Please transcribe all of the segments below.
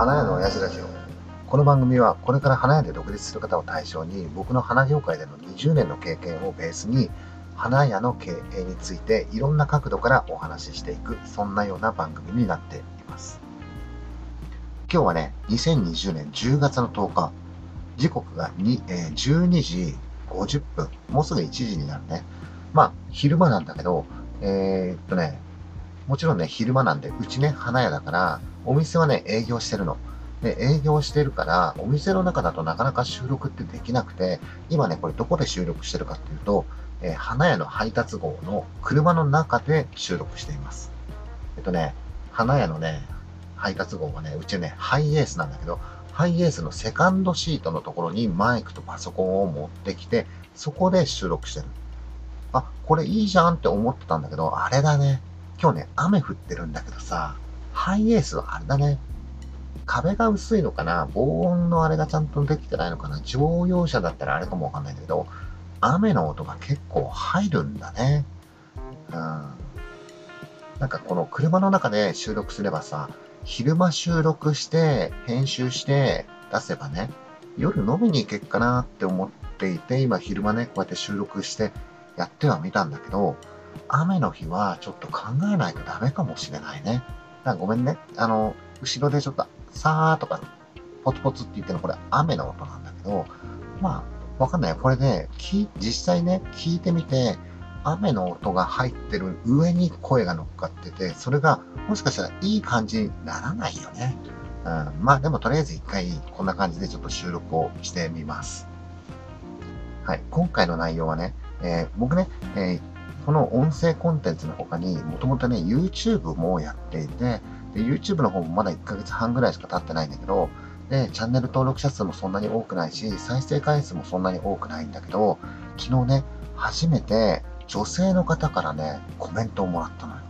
花屋の親父ラジオ。この番組はこれから花屋で独立する方を対象に僕の花業界での20年の経験をベースに花屋の経営についていろんな角度からお話ししていくそんなような番組になっています。今日はね2020年10月の10日。時刻がに、え、12時50分。もうすぐ1時になるね。まあ昼間なんだけどえー、っとねもちろんね昼間なんでうちね花屋だからお店はね営業してるので、営業してるから、お店の中だとなかなか収録ってできなくて、今ね、これどこで収録してるかっていうと、えー、花屋の配達号の車の中で収録しています。えっとね、花屋のね、配達号はね、うちね、ハイエースなんだけど、ハイエースのセカンドシートのところにマイクとパソコンを持ってきて、そこで収録してる。あ、これいいじゃんって思ってたんだけど、あれだね。今日ね、雨降ってるんだけどさ、ハイエースはあれだね。壁が薄いのかな防音のあれがちゃんとできてないのかな乗用車だったらあれかもわかんないんだけど、雨の音が結構入るんだね。うん。なんかこの車の中で収録すればさ、昼間収録して、編集して出せばね、夜飲みに行けっかなって思っていて、今昼間ね、こうやって収録してやってはみたんだけど、雨の日はちょっと考えないとダメかもしれないね。だかごめんね。あの、後ろでちょっとさーとか、ポツポツって言ってるのこれ雨の音なんだけど、まあ、わかんない。これね、実際ね、聞いてみて、雨の音が入ってる上に声が乗っかってて、それがもしかしたらいい感じにならないよね。うん、まあでもとりあえず一回こんな感じでちょっと収録をしてみます。はい。今回の内容はね、えー、僕ね、えー、この音声コンテンツの他にもともとね、YouTube もやっていて、で、YouTube の方もまだ1ヶ月半ぐらいしか経ってないんだけど、で、チャンネル登録者数もそんなに多くないし、再生回数もそんなに多くないんだけど、昨日ね、初めて女性の方からね、コメントをもらったのよ。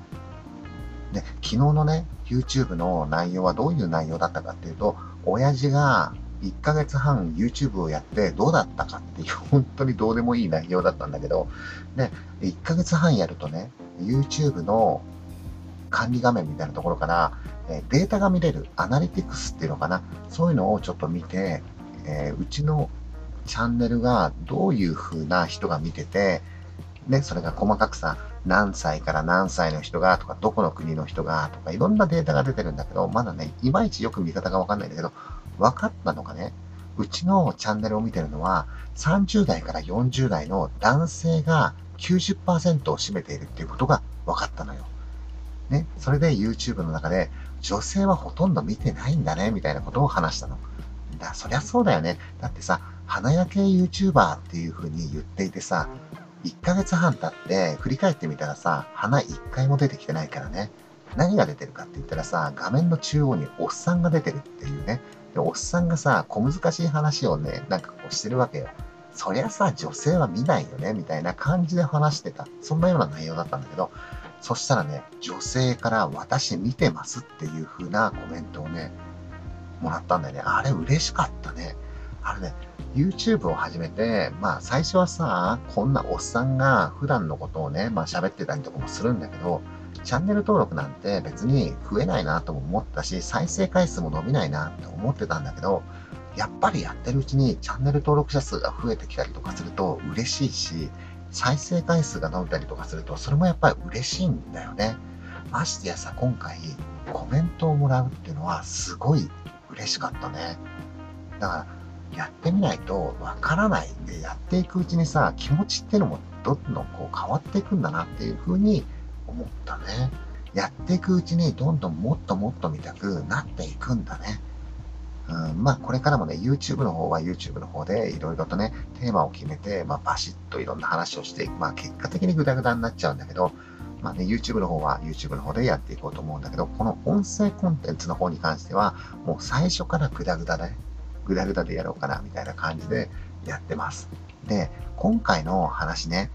で、昨日のね、YouTube の内容はどういう内容だったかっていうと、親父が1ヶ月半 YouTube をやってどうだったかっていう、本当にどうでもいい内容だったんだけど、で、1ヶ月半やるとね、YouTube の管理画面みたいなところから、えデータが見れる、アナリティクスっていうのかな、そういうのをちょっと見て、え、うちのチャンネルがどういう風な人が見てて、ね、それが細かくさ、何歳から何歳の人がとか、どこの国の人がとか、いろんなデータが出てるんだけど、まだね、いまいちよく見方がわかんないんだけど、分かったのがね、うちのチャンネルを見てるのは、30代から40代の男性が90%を占めているっていうことが分かったのよ。ね、それで YouTube の中で、女性はほとんど見てないんだね、みたいなことを話したの。だそりゃそうだよね。だってさ、花焼け YouTuber っていう風に言っていてさ、1ヶ月半経って振り返ってみたらさ、花1回も出てきてないからね。何が出てるかって言ったらさ、画面の中央におっさんが出てるっていうね。で、おっさんがさ、小難しい話をね、なんかこうしてるわけよ。そりゃさ、女性は見ないよね、みたいな感じで話してた。そんなような内容だったんだけど、そしたらね、女性から私見てますっていう風なコメントをね、もらったんだよね。あれ嬉しかったね。あれね、YouTube を始めて、まあ最初はさ、こんなおっさんが普段のことをね、まあ喋ってたりとかもするんだけど、チャンネル登録なんて別に増えないなとも思ったし、再生回数も伸びないなって思ってたんだけど、やっぱりやってるうちにチャンネル登録者数が増えてきたりとかすると嬉しいし、再生回数が伸びたりとかすると、それもやっぱり嬉しいんだよね。ましてやさ、今回コメントをもらうっていうのはすごい嬉しかったね。だから、やってみないとわからないんで、やっていくうちにさ、気持ちっていうのもどんどんこう変わっていくんだなっていうふうに思ったね。やっていくうちにどんどんもっともっと見たくなっていくんだね。うん、まあ、これからもね、YouTube の方は YouTube の方でいろいろとね、テーマを決めて、まあ、バシッといろんな話をしていく。まあ、結果的にグダグダになっちゃうんだけど、まあね、YouTube の方は YouTube の方でやっていこうと思うんだけど、この音声コンテンツの方に関しては、もう最初からグダグダで、グダグダでやろうかな、みたいな感じでやってます。で、今回の話ね、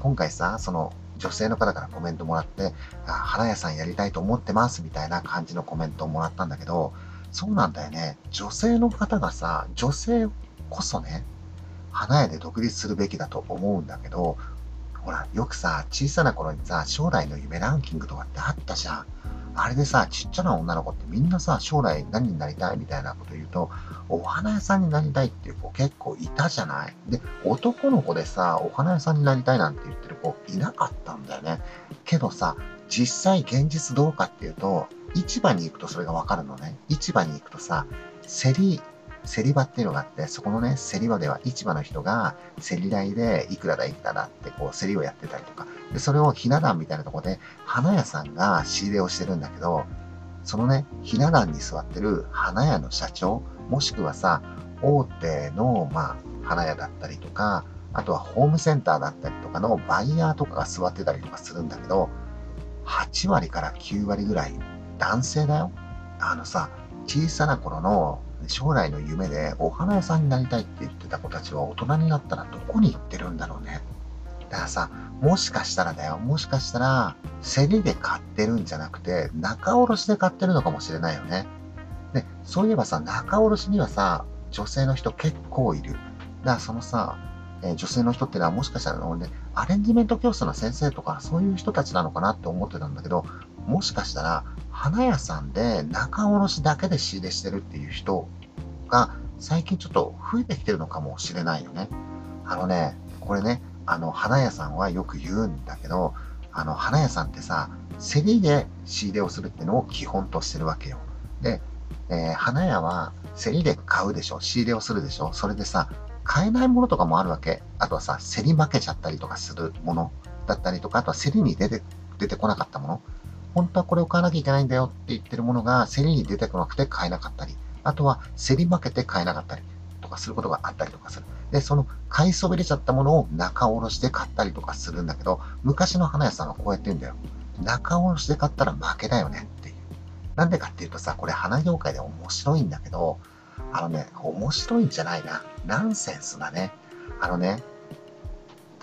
今回さ、その女性の方からコメントもらって、花屋さんやりたいと思ってます、みたいな感じのコメントをもらったんだけど、そうなんだよね。女性の方がさ、女性こそね、花屋で独立するべきだと思うんだけど、ほら、よくさ、小さな頃にさ、将来の夢ランキングとかってあったじゃん。あれでさ、ちっちゃな女の子ってみんなさ、将来何になりたいみたいなこと言うと、お花屋さんになりたいっていう子結構いたじゃないで、男の子でさ、お花屋さんになりたいなんて言ってる子いなかったんだよね。けどさ、実際現実どうかっていうと、市場に行くとそれがわかるのね。市場に行くとさ、競り、競り場っていうのがあって、そこのね、競り場では市場の人が競り台でいくらだいくらだってこう競りをやってたりとか、で、それをひな壇みたいなとこで花屋さんが仕入れをしてるんだけど、そのね、ひな壇に座ってる花屋の社長、もしくはさ、大手の、まあ、花屋だったりとか、あとはホームセンターだったりとかのバイヤーとかが座ってたりとかするんだけど、8割から9割ぐらい男性だよ。あのさ、小さな頃の将来の夢でお花屋さんになりたいって言ってた子たちは大人になったらどこに行ってるんだろうね。だからさ、もしかしたらだよ、もしかしたら、競りで買ってるんじゃなくて、仲卸で買ってるのかもしれないよね。で、そういえばさ、仲卸にはさ、女性の人結構いる。だからそのさ、えー、女性の人ってのはもしかしたらね、アレンジメント教室の先生とかそういう人たちなのかなって思ってたんだけど、もしかしたら花屋さんで仲卸だけで仕入れしてるっていう人が最近ちょっと増えてきてるのかもしれないよね。あのね、これね、あの花屋さんはよく言うんだけど、あの花屋さんってさ、競りで仕入れをするっていうのを基本としてるわけよ。で、えー、花屋は競りで買うでしょ仕入れをするでしょそれでさ、買えないものとかもあるわけ。あとはさ、競り負けちゃったりとかするものだったりとか、あとは競りに出て、出てこなかったもの。本当はこれを買わなきゃいけないんだよって言ってるものが競りに出てこなくて買えなかったり、あとは競り負けて買えなかったりとかすることがあったりとかする。で、その買いそびれちゃったものを中卸で買ったりとかするんだけど、昔の花屋さんはこうやって言うんだよ。中卸で買ったら負けだよねっていう。なんでかっていうとさ、これ花業界で面白いんだけど、あのね、面白いんじゃないな。ナンセンスだね。あのね、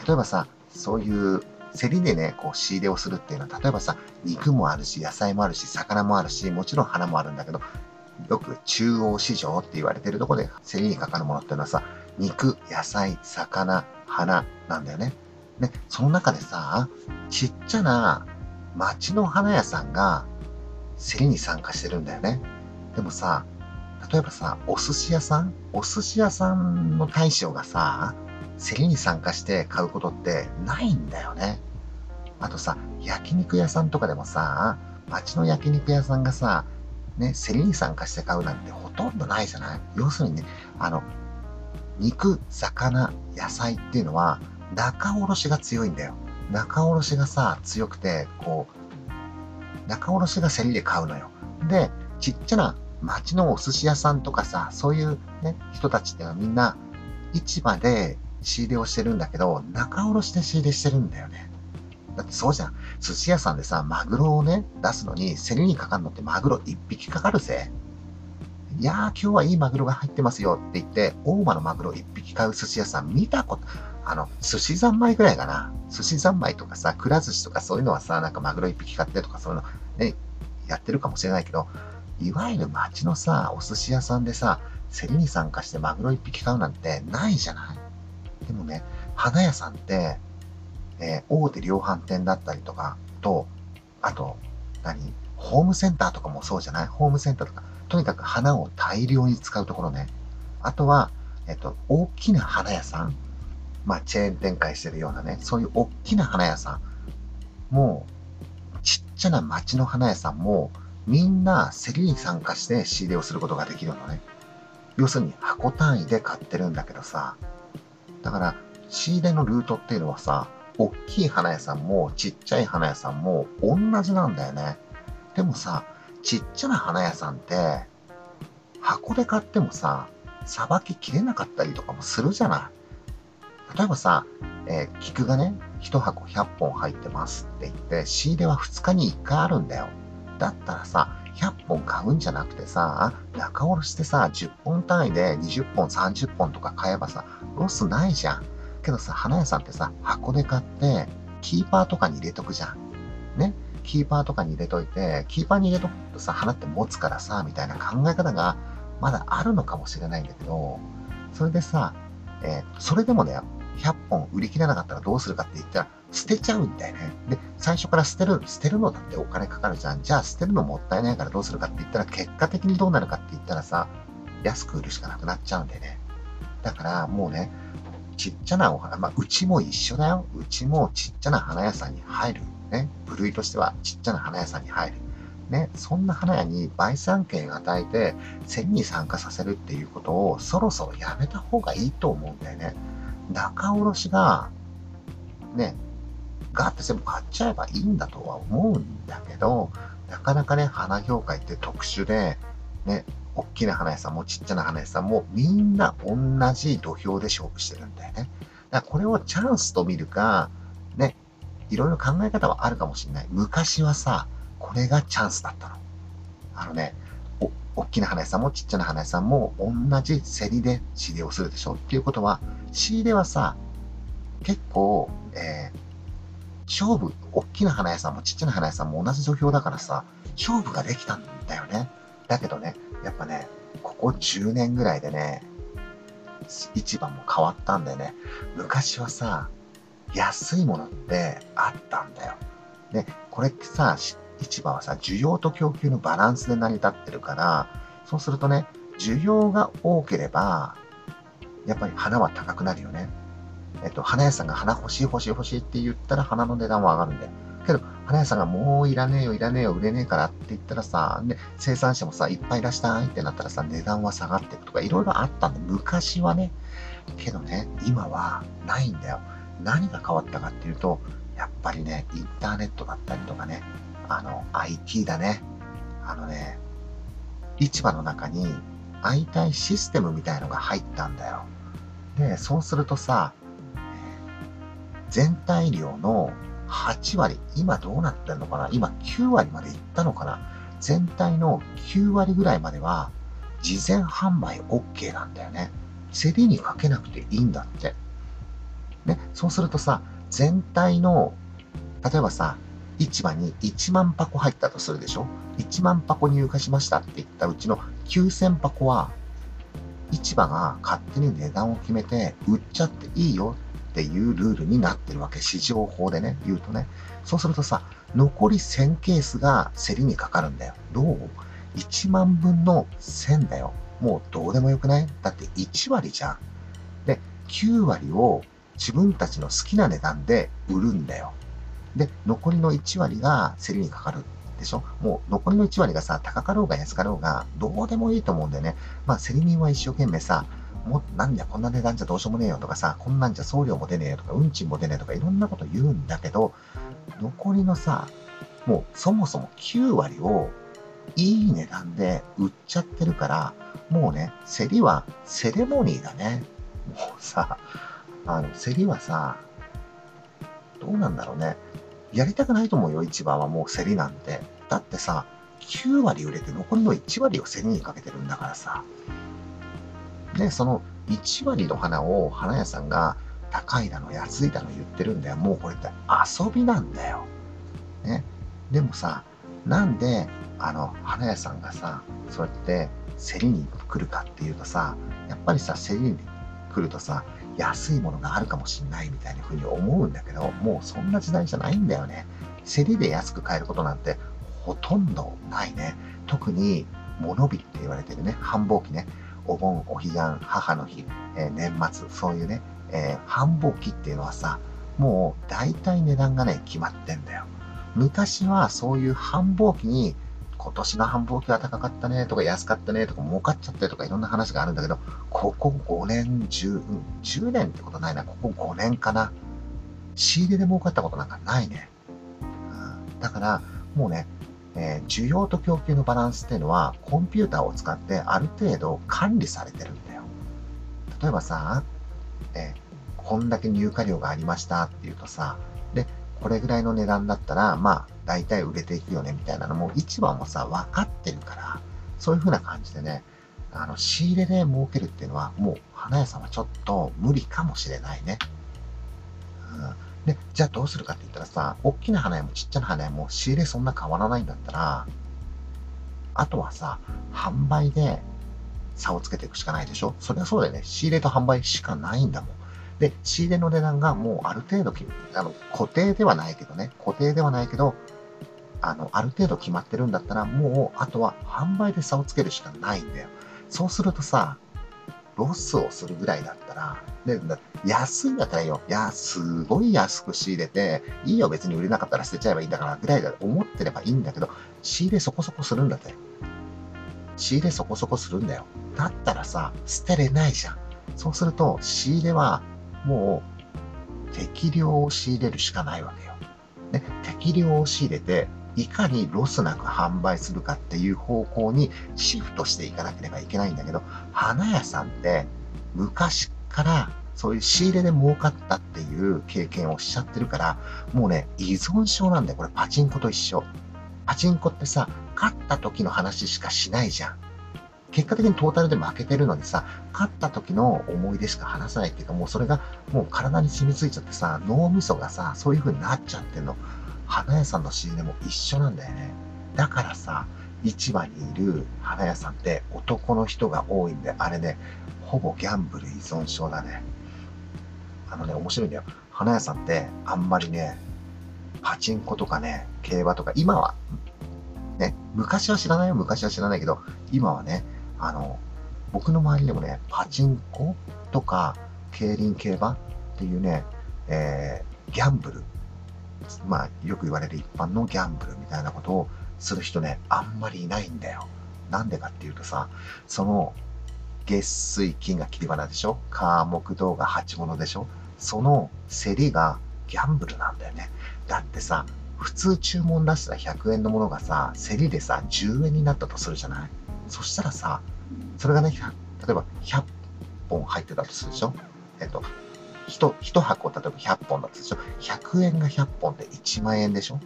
例えばさ、そういう競りでね、こう仕入れをするっていうのは、例えばさ、肉もあるし、野菜もあるし、魚もあるし、もちろん花もあるんだけど、よく中央市場って言われてるとこで競りにかかるものっていうのはさ、肉、野菜、魚、花なんだよね。で、その中でさ、ちっちゃな町の花屋さんが競りに参加してるんだよね。でもさ、例えばさ、お寿司屋さん？お寿司屋さんの大将がさ、競りに参加して買うことってないんだよね。あとさ、焼肉屋さんとかでもさ、町の焼肉屋さんがさ、ね、競りに参加して買うなんてほとんどないじゃない？要するにね、あの、肉、魚、野菜っていうのは仲卸が強いんだよ。仲卸がさ、強くて、こう、仲卸が競りで買うのよ。で、ちっちゃな町のお寿司屋さんとかさ、そういうね、人たちってのはみんな市場で仕入れをしてるんだけど、仲卸で仕入れしてるんだよね。だってそうじゃん。寿司屋さんでさ、マグロをね、出すのに競りにかかるのってマグロ1匹かかるぜ。いやー、今日はいいマグロが入ってますよって言って、大間のマグロ1匹買う寿司屋さん見たこと、あの、寿司三昧ぐらいかな。寿司三昧とかさ、くら寿司とかそういうのはさ、なんかマグロ1匹買ってとかそういうのね、やってるかもしれないけど、いわゆる街のさ、お寿司屋さんでさ、競りに参加してマグロ1匹買うなんてないじゃないでもね、花屋さんって、えー、大手量販店だったりとかと、あと、何ホームセンターとかもそうじゃない？ホームセンターとか、とにかく花を大量に使うところね。あとは、えっと、大きな花屋さん。まあ、チェーン展開してるようなね、そういう大きな花屋さん。もう、ちっちゃな町の花屋さんも、みんな競りに参加して仕入れをすることができるのね。要するに箱単位で買ってるんだけどさ。だから、仕入れのルートっていうのはさ、大きい花屋さんもちっちゃい花屋さんも同じなんだよね。でもさ、ちっちゃな花屋さんって、箱で買ってもさ、さばききれなかったりとかもするじゃない。例えばさ、えー、菊がね、1箱100本入ってますって言って、仕入れは2日に1回あるんだよ。だったらさ、100本買うんじゃなくてさ、仲卸してさ、10本単位で20本、30本とか買えばさ、ロスないじゃん。けどさ、花屋さんってさ、箱で買って、キーパーとかに入れとくじゃん。ね？キーパーとかに入れといて、キーパーに入れとくとさ、花って持つからさ、みたいな考え方がまだあるのかもしれないんだけど、それでさ、えー、それでもだよ、100本売り切れなかったらどうするかって言ったら、捨てちゃうんだよね。で、最初から捨てる、捨てるのだってお金かかるじゃん。じゃあ捨てるのもったいないからどうするかって言ったら、結果的にどうなるかって言ったらさ、安く売るしかなくなっちゃうんだよね。だからもうね、ちっちゃなお花、まあ、うちも一緒だよ。うちもちっちゃな花屋さんに入る。ね。部類としてはちっちゃな花屋さんに入る。ね。そんな花屋に売産権与えて、競りに参加させるっていうことをそろそろやめた方がいいと思うんだよね。仲卸が、ね、ガーって全部買っちゃえばいいんだとは思うんだけど、なかなかね、花業界って特殊で、ね、大きな花屋さんもちっちゃな花屋さんもみんな同じ土俵で勝負してるんだよね。だからこれをチャンスと見るか、ね、いろいろ考え方はあるかもしれない。昔はさ、これがチャンスだったの。あのね、お、大きな花屋さんもちっちゃな花屋さんも同じ競りで仕入れをするでしょっていうことは、仕入れはさ、結構、えー、勝負、大きな花屋さんもちっちゃな花屋さんも同じ土俵だからさ、勝負ができたんだよね。だけどね、やっぱね、ここ10年ぐらいでね、市場も変わったんだよね。昔はさ、安いものってあったんだよ。で、これってさ、市場はさ、需要と供給のバランスで成り立ってるから、そうするとね、需要が多ければ、やっぱり花は高くなるよね。えっと、花屋さんが花欲しい欲しい欲しいって言ったら花の値段は上がるんだよ。けど、花屋さんがもういらねえよ、いらねえよ、売れねえからって言ったらさ、で、生産者もさ、いっぱい出したいってなったらさ、値段は下がっていくとか、いろいろあったんだ。昔はね。けどね、今はないんだよ。何が変わったかっていうと、やっぱりね、インターネットだったりとかね、あの、IT だね。あのね、市場の中に相対システムみたいのが入ったんだよ。で、そうするとさ、全体量の8割、今どうなってんのかな？今9割までいったのかな？全体の9割ぐらいまでは事前販売 OK なんだよね。競りにかけなくていいんだって。ね、そうするとさ、全体の、例えばさ、市場に1万箱入ったとするでしょ ?1 万箱入荷しましたって言ったうちの9000箱は、市場が勝手に値段を決めて売っちゃっていいよっていうルールになってるわけ。市場法でね、言うとね。そうするとさ、残り1000ケースが競りにかかるんだよ。どう ?1 万分の1000だよ。もうどうでもよくない？だって1割じゃん。で、9割を自分たちの好きな値段で売るんだよ。で、残りの1割が競りにかかるでしょ？もう残りの1割がさ、高かろうが安かろうが、どうでもいいと思うんだよね。まあ、競り人は一生懸命さ、もうなんじゃこんな値段じゃどうしようもねえよとかさ、こんなんじゃ送料も出ねえよとか、運賃も出ねえとか、いろんなこと言うんだけど、残りのさ、もうそもそも9割をいい値段で売っちゃってるから、もうね、競りはセレモニーだね。もうさ、あの、競りはさ、どうなんだろうね。やりたくないと思うよ、市場はもう競りなんて。だってさ、9割売れて残りの1割を競りにかけてるんだからさ。で、その1割の花を花屋さんが高いだの安いだの言ってるんだよ。もうこれって遊びなんだよ。ね。でもさ、なんで、あの、花屋さんがさ、そうやって競りに来るかっていうとさ、やっぱりさ、競りに来るとさ、安いものがあるかもしんないみたいな風に思うんだけど、もうそんな時代じゃないんだよね。競りで安く買えることなんてほとんどないね。特に物日って言われてるね、繁忙期ね。お盆、お彼岸、母の日、えー、年末、そういうね、えー、繁忙期っていうのはさ、もう大体値段がね、決まってんだよ。昔はそういう繁忙期に、今年の繁忙期は高かったねとか安かったねとか儲かっちゃってとかいろんな話があるんだけど、ここ5年、10、10年ってことないな、ここ5年かな。仕入れで儲かったことなんかないね。うん、だから、もうね、えー、需要と供給のバランスっていうのはコンピューターを使ってある程度管理されてるんだよ。例えばさ、えー、こんだけ入荷量がありましたっていうとさ、で、これぐらいの値段だったら、まあ、大体売れていくよねみたいなのも、市場もさ、分かってるから、そういう風な感じでね、あの、仕入れで儲けるっていうのは、もう、花屋さんはちょっと無理かもしれないね。うんで、じゃあどうするかって言ったらさ、大きな花屋もちっちゃな花屋も仕入れそんな変わらないんだったら、あとはさ、販売で差をつけていくしかないでしょ？それはそうだよね。仕入れと販売しかないんだもん。で、仕入れの値段がもうある程度あの、固定ではないけどね、固定ではないけど、あの、ある程度決まってるんだったら、もう、あとは販売で差をつけるしかないんだよ。そうするとさ、ロスをするぐらいだったら、で、安いんだったらいいよ。いや、すごい安く仕入れて、いいよ、別に売れなかったら捨てちゃえばいいんだから、ぐらいだと思ってればいいんだけど、仕入れそこそこするんだって。仕入れそこそこするんだよ。だったらさ、捨てれないじゃん。そうすると、仕入れは、もう、適量を仕入れるしかないわけよ。ね、適量を仕入れて、いかにロスなく販売するかっていう方向にシフトしていかなければいけないんだけど、花屋さんって昔からそういう仕入れで儲かったっていう経験をしちゃってるから、もうね、依存症なんだよ。これパチンコと一緒。パチンコってさ、勝った時の話しかしないじゃん。結果的にトータルで負けてるのにさ、勝った時の思い出しか話さないっていうか、もうそれがもう体に染みついちゃってさ、脳みそがさ、そういう風になっちゃってんの。花屋さんの仕入れも一緒なんだよね。だからさ、市場にいる花屋さんって男の人が多いんで、あれね、ほぼギャンブル依存症だね。あのね、面白いんだよ。花屋さんってあんまりね、パチンコとかね、競馬とか、今は、ね、昔は知らないよ、昔は知らないけど、今はね、あの、僕の周りでもね、パチンコとか、競輪競馬っていうね、えー、ギャンブルまあ、よく言われる一般のギャンブルみたいなことをする人ね、あんまりいないんだよ。なんでかっていうとさ、その、月水金が切り花でしょ？火木銅が鉢物でしょ？その競りがギャンブルなんだよね。だってさ、普通注文出した100円のものがさ、競りでさ、10円になったとするじゃない？そしたらさ、それがね、例えば100本入ってたとするでしょ？えっと、1, 1箱、例えば100本だったでしょ ?100 円が100本で1万円でしょ？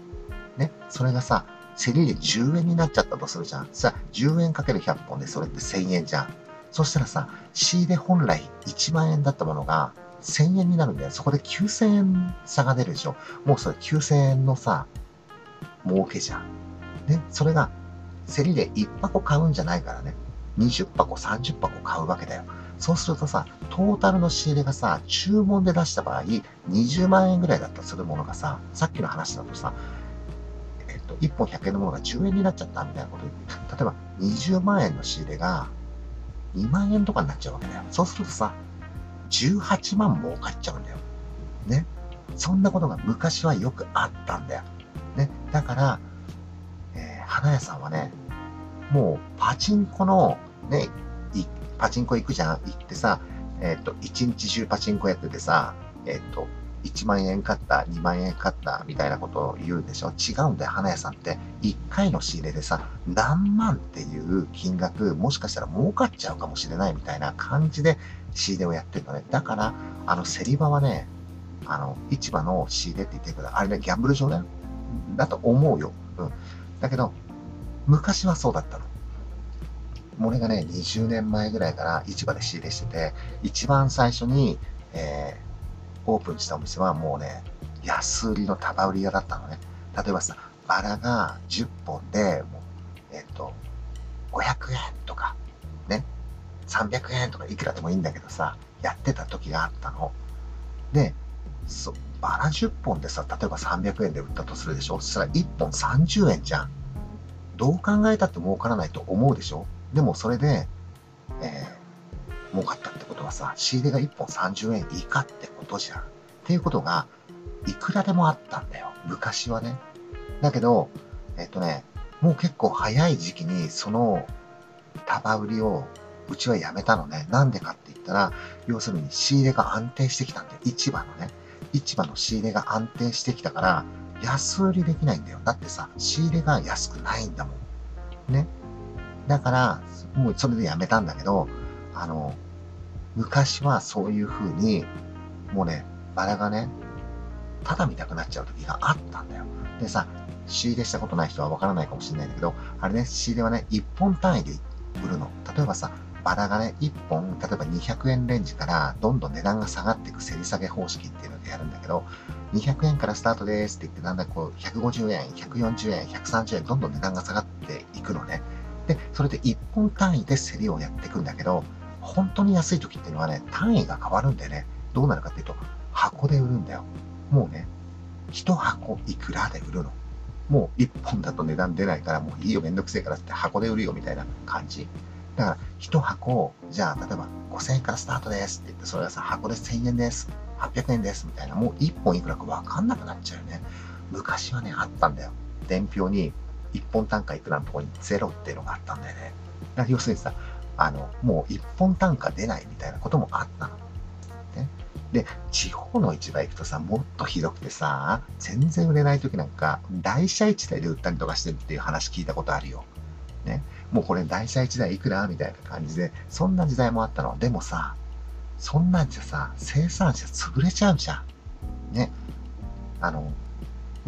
ね？それがさ、競りで10円になっちゃったとするじゃん。さ、10円かける100本でそれって1000円じゃん。そしたらさ、仕入れ本来1万円だったものが1000円になるんだよ。そこで9000円差が出るでしょ？もうそれ9000円のさ、儲けじゃん。ね？それが、競りで1箱買うんじゃないからね。20箱、30箱買うわけだよ。そうするとさ、トータルの仕入れがさ、注文で出した場合、20万円ぐらいだったりするものがさ、さっきの話だとさ、えっと、1本100円のものが10円になっちゃったみたいなこと例えば20万円の仕入れが2万円とかになっちゃうわけだよ。そうするとさ、18万儲かっちゃうんだよ。ね。そんなことが昔はよくあったんだよ。ね。だから、花屋さんはね、もうパチンコのね、パチンコ行くじゃん行ってさ、えっ、ー、と、一日中パチンコやっててさ、えっ、ー、と、1万円買った、2万円買ったみたいなことを言うでしょ？違うんだよ、花屋さんって。1回の仕入れでさ、何万っていう金額、もしかしたら儲かっちゃうかもしれないみたいな感じで仕入れをやってるのね。だから、あの、競り場はね、あの、市場の仕入れって言ってるけど、あれね、ギャンブル場だよ。だと思うよ。うん。だけど、昔はそうだったの。俺がね、20年前ぐらいから市場で仕入れしてて、一番最初に、えー、オープンしたお店はもうね、安売りの束売り屋だったのね。例えばさ、バラが10本で、もう、えっ、ー、と、500円とか、ね、300円とかいくらでもいいんだけどさ、やってた時があったの。で、そバラ10本でさ、例えば300円で売ったとするでしょ？そしたら1本30円じゃん。どう考えたって儲からないと思うでしょ？でもそれで、えー、儲かったってことはさ、仕入れが1本30円以下ってことじゃん。っていうことが、いくらでもあったんだよ。昔はね。だけど、えっとね、もう結構早い時期にその束売りをうちはやめたのね。なんでかって言ったら、要するに仕入れが安定してきたんだよ。市場のね。市場の仕入れが安定してきたから、安売りできないんだよ。だってさ、仕入れが安くないんだもん。ね。だから、もうそれでやめたんだけど、あの、昔はそういう風に、もうね、バラがね、ただ見たくなっちゃう時があったんだよ。でさ、仕入れしたことない人はわからないかもしれないんだけど、あれね、仕入れはね、1本単位で売るの。例えばさ、バラがね、1本、例えば200円レンジからどんどん値段が下がっていく競り下げ方式っていうのでやるんだけど、200円からスタートですって言って、だんだんこう、150円、140円、130円、どんどん値段が下がっていくのね。で、それで1本単位で競りをやっていくんだけど、本当に安い時っていうのはね、単位が変わるんでね、どうなるかっていうと、箱で売るんだよ。もうね、一箱いくらで売るの。もう一本だと値段出ないから、もういいよ、めんどくせえからって箱で売るよみたいな感じ。だから、一箱、じゃあ、例えば5000円からスタートですって言って、それがさ、箱で1000円です。800円ですみたいな、もう1本いくらかわかんなくなっちゃうよね。昔はね、あったんだよ。伝票に1本単価いくらのところに0っていうのがあったんだよね。だから要するにさ、あの、もう1本単価出ないみたいなこともあったの。ね。で、地方の市場行くとさ、もっとひどくてさ、全然売れない時なんか、台車1台で売ったりとかしてるっていう話聞いたことあるよ。もうこれ台車1台いくらみたいな感じで、そんな時代もあったの。でもさ、そんなんじゃさ、生産者潰れちゃうじゃん。ね。あの、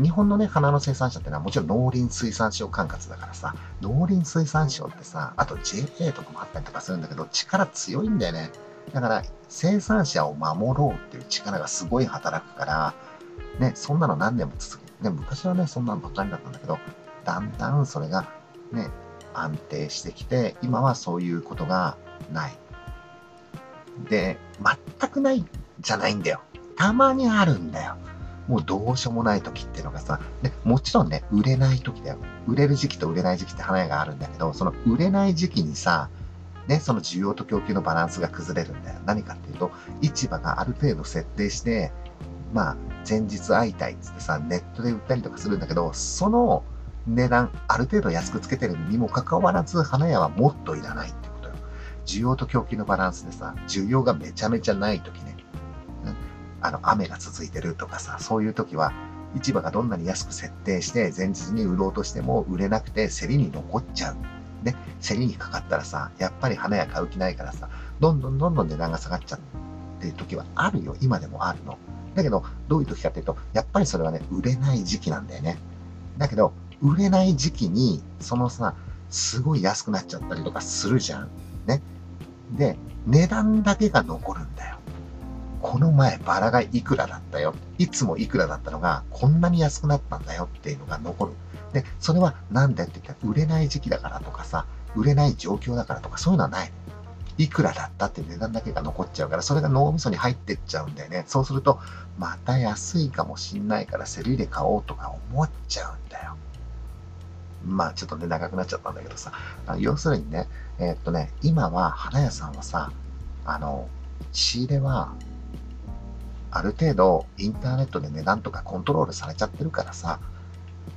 日本のね、花の生産者ってのはもちろん農林水産省管轄だからさ、農林水産省ってさ、あと JA とかもあったりとかするんだけど、力強いんだよね。だから、生産者を守ろうっていう力がすごい働くから、ね、そんなの何年も続く。で、昔はね、そんなのばっかりだったんだけど、だんだんそれがね、安定してきて、今はそういうことがない。で、全くないじゃないんだよ。たまにあるんだよ。もうどうしようもない時っていうのがさ、でもちろんね、売れない時だよ。売れる時期と売れない時期って花屋があるんだけど、その売れない時期にさ、ね、その需要と供給のバランスが崩れるんだよ。何かっていうと、市場がある程度設定して、まあ、前日会いたいっつってさ、ネットで売ったりとかするんだけど、その値段、ある程度安くつけてるにもかかわらず、花屋はもっといらないってことよ。需要と供給のバランスでさ、需要がめちゃめちゃない時ね、うんあの、雨が続いてるとかさ、そういう時は、市場がどんなに安く設定して、前日に売ろうとしても売れなくて、競りに残っちゃう。で、競りにかかったらさ、やっぱり花屋買う気ないからさ、どんどんどんどん値段が下がっちゃうっていう時はあるよ。今でもあるの。だけど、どういう時かっていうと、やっぱりそれはね、売れない時期なんだよね。だけど、売れない時期に、そのさ、すごい安くなっちゃったりとかするじゃん。ね。で、値段だけが残るんだよ。この前バラがいくらだったよ。いつもいくらだったのが、こんなに安くなったんだよっていうのが残る。で、それはなんでって言ったら、売れない時期だからとかさ、売れない状況だからとか、そういうのはない。いくらだったって値段だけが残っちゃうから、それが脳みそに入ってっちゃうんだよね。そうすると、また安いかもしんないから、競りで買おうとか思っちゃうんだよ。まあちょっとね、長くなっちゃったんだけどさ、要するにね、えー、っとね、今は花屋さんはさ、あの、仕入れはある程度インターネットで値段とかコントロールされちゃってるからさ、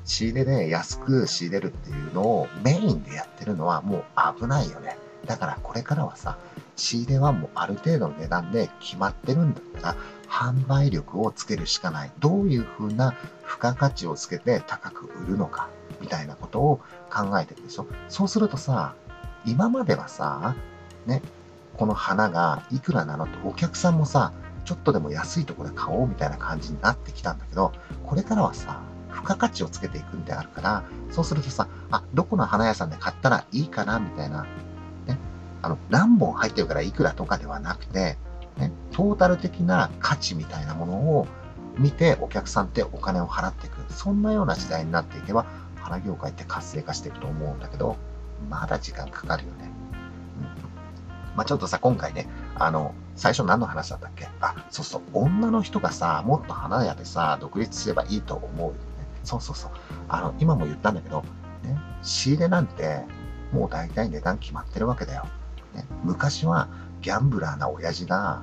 仕入れで安く仕入れるっていうのをメインでやってるのはもう危ないよね。だからこれからはさ、仕入れはもうある程度の値段で決まってるんだったら、販売力をつけるしかない。どういうふうな付加価値をつけて高く売るのか、みたいなことを考えてるでしょ。そうするとさ、今まではさ、ね、この花がいくらなのってお客さんもさ、ちょっとでも安いところで買おうみたいな感じになってきたんだけど、これからはさ、付加価値をつけていくんであるから、そうするとさ、あ、どこの花屋さんで買ったらいいかなみたいな、あの、何本入ってるからいくらとかではなくて、ね、トータル的な価値みたいなものを見てお客さんってお金を払っていく。そんなような時代になっていけば、花業界って活性化していくと思うんだけど、まだ時間かかるよね。うん。まあちょっとさ、今回ね、あの、最初何の話だったっけ？あ、そうそう、女の人がさ、もっと花屋でさ、独立すればいいと思うよね。そうそうそう。あの、今も言ったんだけど、ね、仕入れなんて、もう大体値段決まってるわけだよ。ね、昔はギャンブラーな親父が、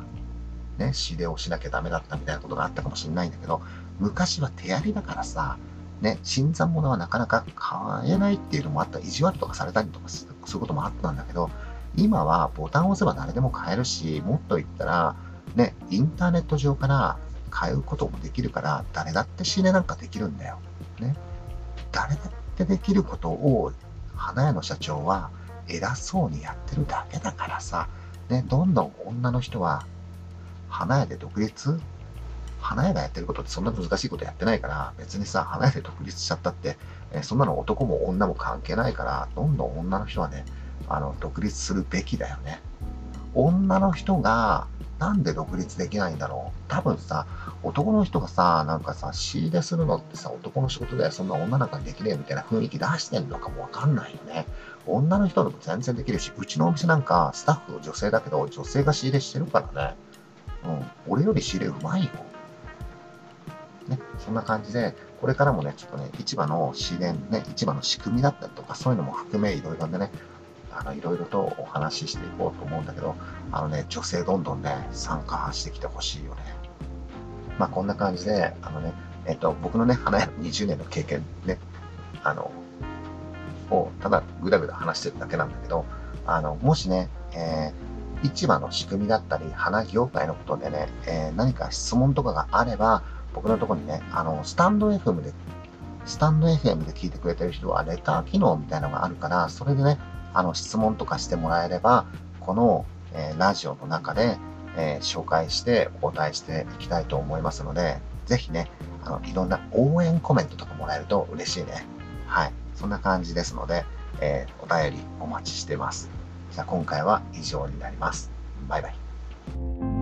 ね、仕入れをしなきゃダメだったみたいなことがあったかもしれないんだけど、昔は手やりだからさ、ね、新参者はなかなか買えないっていうのもあった、意地悪とかされたりとかするそういうこともあったんだけど、今はボタンを押せば誰でも買えるし、もっと言ったら、ね、インターネット上から買うこともできるから、誰だって仕入れなんかできるんだよ。ね。誰だってできることを、花屋の社長は偉そうにやってるだけだからさ、ね、どんどん女の人は、花屋で独立？花屋がやってることってそんな難しいことやってないから、別にさ、花屋で独立しちゃったって、えそんなの男も女も関係ないから、どんどん女の人はね、あの、独立するべきだよね。女の人が、なんで独立できないんだろう？多分さ、男の人がさ、なんかさ、仕入れするのってさ、男の仕事でそんな女なんかできねえみたいな雰囲気出してんのかもわかんないよね。女の人でも全然できるし、うちのお店なんかスタッフ女性だけど、女性が仕入れしてるからね。うん、俺より仕入れうまいよ。ね、そんな感じで、これからもね、ちょっとね、市場の資源、ね、市場の仕組みだったりとか、そういうのも含め、いろいろでね、あの、いろいろとお話ししていこうと思うんだけど、あのね、女性どんどんね、参加してきてほしいよね。まあ、こんな感じで、あのね、えっと、僕のね、花屋20年の経験ね、あの、をただぐだぐだ話してるだけなんだけど、あの、もしね、えー、市場の仕組みだったり、花業界のことでね、えー、何か質問とかがあれば、僕のとこにね、あの、スタンド FM で、スタンド FM で聞いてくれてる人は、レター機能みたいなのがあるから、それでね、あの、質問とかしてもらえれば、この、えー、ラジオの中で、えー、紹介してお答えしていきたいと思いますので、ぜひね、あの、いろんな応援コメントとかもらえると嬉しいね。はい。そんな感じですので、えー、お便りお待ちしてます。じゃあ今回は以上になります。バイバイ。